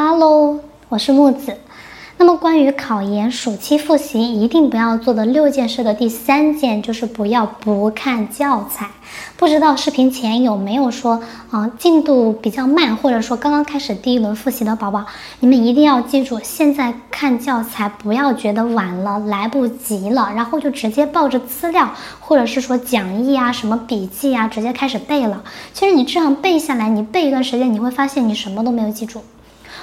Hello，我是木子。那么关于考研暑期复习一定不要做的六件事的第三件就是不要不看教材。不知道视频前有没有说啊进度比较慢，或者说刚刚开始第一轮复习的宝宝，你们一定要记住，现在看教材不要觉得晚了来不及了，然后就直接抱着资料或者是说讲义啊什么笔记啊直接开始背了。其实你这样背下来，你背一段时间，你会发现你什么都没有记住。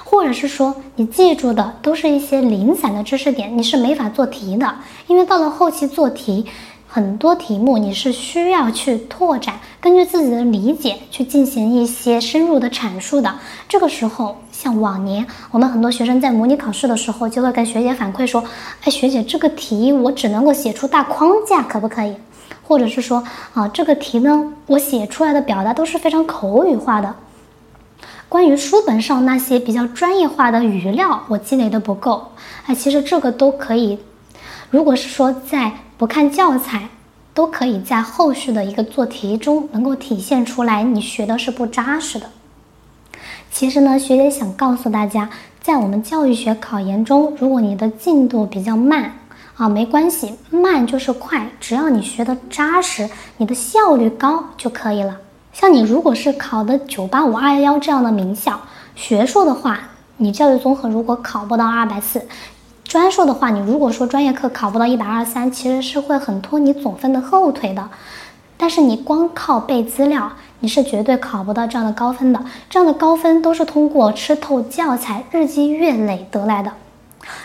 或者是说，你记住的都是一些零散的知识点，你是没法做题的。因为到了后期做题，很多题目你是需要去拓展，根据自己的理解去进行一些深入的阐述的。这个时候，像往年我们很多学生在模拟考试的时候，就会跟学姐反馈说：“哎，学姐，这个题我只能够写出大框架，可不可以？”或者是说：“啊，这个题呢，我写出来的表达都是非常口语化的。”关于书本上那些比较专业化的语料，我积累的不够。哎，其实这个都可以。如果是说在不看教材，都可以在后续的一个做题中能够体现出来，你学的是不扎实的。其实呢，学姐想告诉大家，在我们教育学考研中，如果你的进度比较慢啊，没关系，慢就是快，只要你学的扎实，你的效率高就可以了。像你如果是考的九八五二幺幺这样的名校，学硕的话，你教育综合如果考不到二百四，专硕的话，你如果说专业课考不到一百二三，其实是会很拖你总分的后腿的。但是你光靠背资料，你是绝对考不到这样的高分的。这样的高分都是通过吃透教材、日积月累得来的。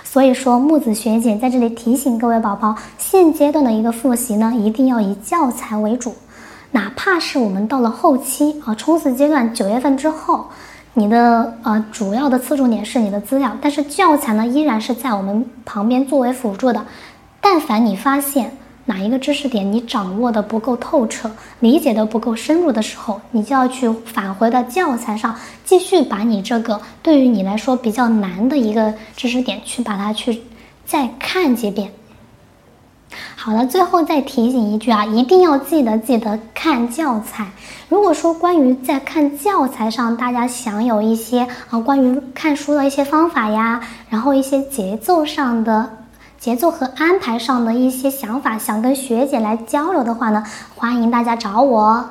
所以说，木子学姐在这里提醒各位宝宝，现阶段的一个复习呢，一定要以教材为主。哪怕是我们到了后期啊，冲刺阶段九月份之后，你的呃主要的侧重点是你的资料，但是教材呢依然是在我们旁边作为辅助的。但凡你发现哪一个知识点你掌握的不够透彻，理解的不够深入的时候，你就要去返回到教材上，继续把你这个对于你来说比较难的一个知识点去把它去再看几遍。好了，最后再提醒一句啊，一定要记得记得看教材。如果说关于在看教材上，大家想有一些啊关于看书的一些方法呀，然后一些节奏上的节奏和安排上的一些想法，想跟学姐来交流的话呢，欢迎大家找我。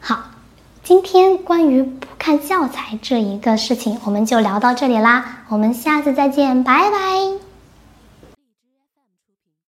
好，今天关于不看教材这一个事情，我们就聊到这里啦，我们下次再见，拜拜。